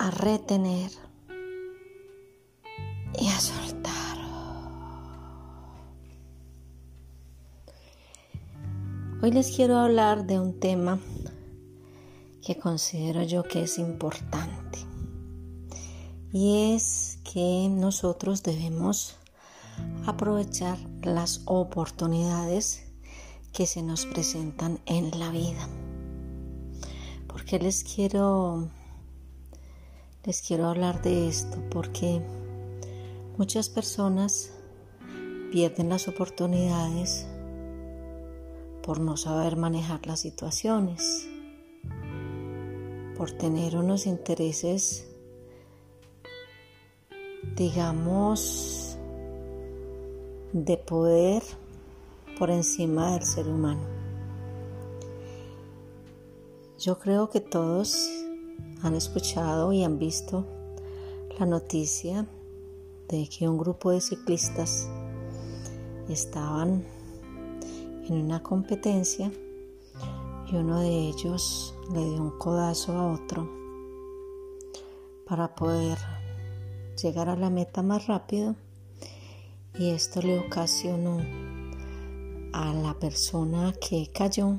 a retener y a soltar. Hoy les quiero hablar de un tema que considero yo que es importante y es que nosotros debemos aprovechar las oportunidades que se nos presentan en la vida. Porque les quiero les quiero hablar de esto porque muchas personas pierden las oportunidades por no saber manejar las situaciones, por tener unos intereses digamos de poder por encima del ser humano. Yo creo que todos han escuchado y han visto la noticia de que un grupo de ciclistas estaban en una competencia y uno de ellos le dio un codazo a otro para poder llegar a la meta más rápido y esto le ocasionó a la persona que cayó,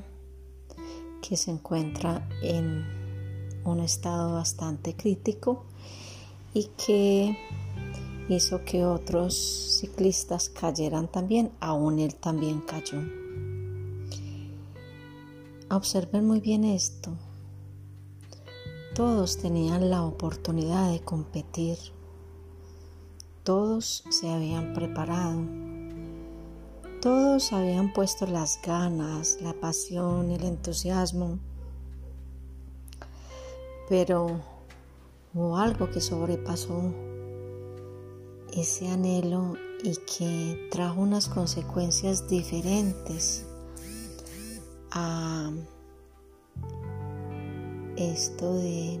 que se encuentra en un estado bastante crítico y que hizo que otros ciclistas cayeran también, aún él también cayó. Observen muy bien esto. Todos tenían la oportunidad de competir. Todos se habían preparado todos habían puesto las ganas, la pasión, el entusiasmo, pero hubo algo que sobrepasó ese anhelo y que trajo unas consecuencias diferentes a esto de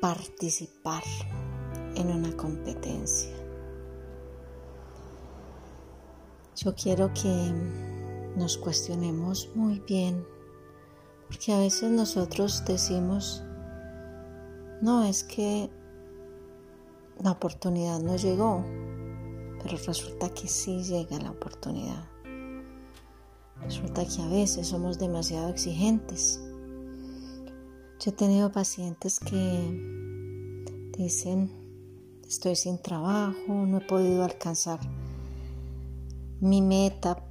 participar en una competencia. Yo quiero que nos cuestionemos muy bien, porque a veces nosotros decimos, no, es que la oportunidad no llegó, pero resulta que sí llega la oportunidad. Resulta que a veces somos demasiado exigentes. Yo he tenido pacientes que dicen, estoy sin trabajo, no he podido alcanzar mi meta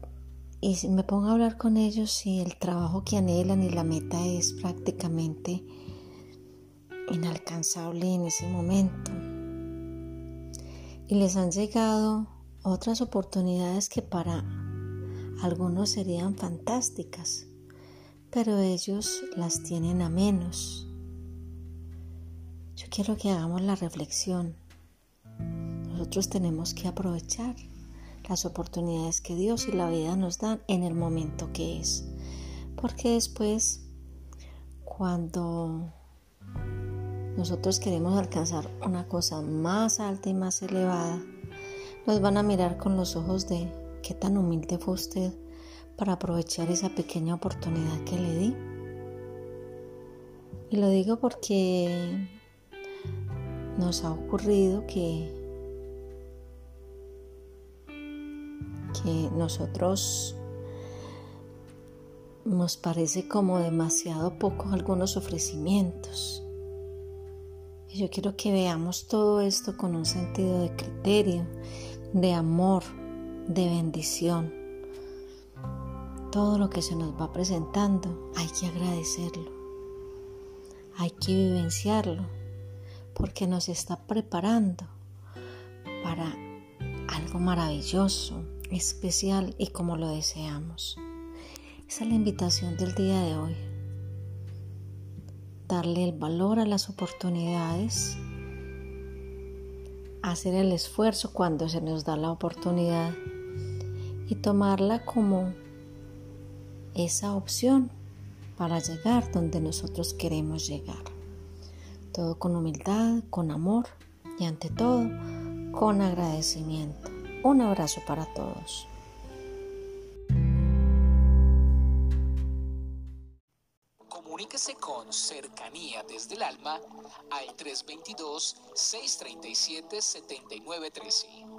y si me pongo a hablar con ellos y el trabajo que anhelan y la meta es prácticamente inalcanzable en ese momento. Y les han llegado otras oportunidades que para algunos serían fantásticas, pero ellos las tienen a menos. Yo quiero que hagamos la reflexión. Nosotros tenemos que aprovechar las oportunidades que Dios y la vida nos dan en el momento que es. Porque después, cuando nosotros queremos alcanzar una cosa más alta y más elevada, nos van a mirar con los ojos de qué tan humilde fue usted para aprovechar esa pequeña oportunidad que le di. Y lo digo porque nos ha ocurrido que que nosotros nos parece como demasiado poco algunos ofrecimientos. Y yo quiero que veamos todo esto con un sentido de criterio, de amor, de bendición. Todo lo que se nos va presentando hay que agradecerlo, hay que vivenciarlo, porque nos está preparando para algo maravilloso, especial y como lo deseamos. Esa es la invitación del día de hoy. darle el valor a las oportunidades, hacer el esfuerzo cuando se nos da la oportunidad y tomarla como esa opción para llegar donde nosotros queremos llegar. Todo con humildad, con amor y ante todo con agradecimiento. Un abrazo para todos. Comuníquese con cercanía desde el alma al 322-637-7913.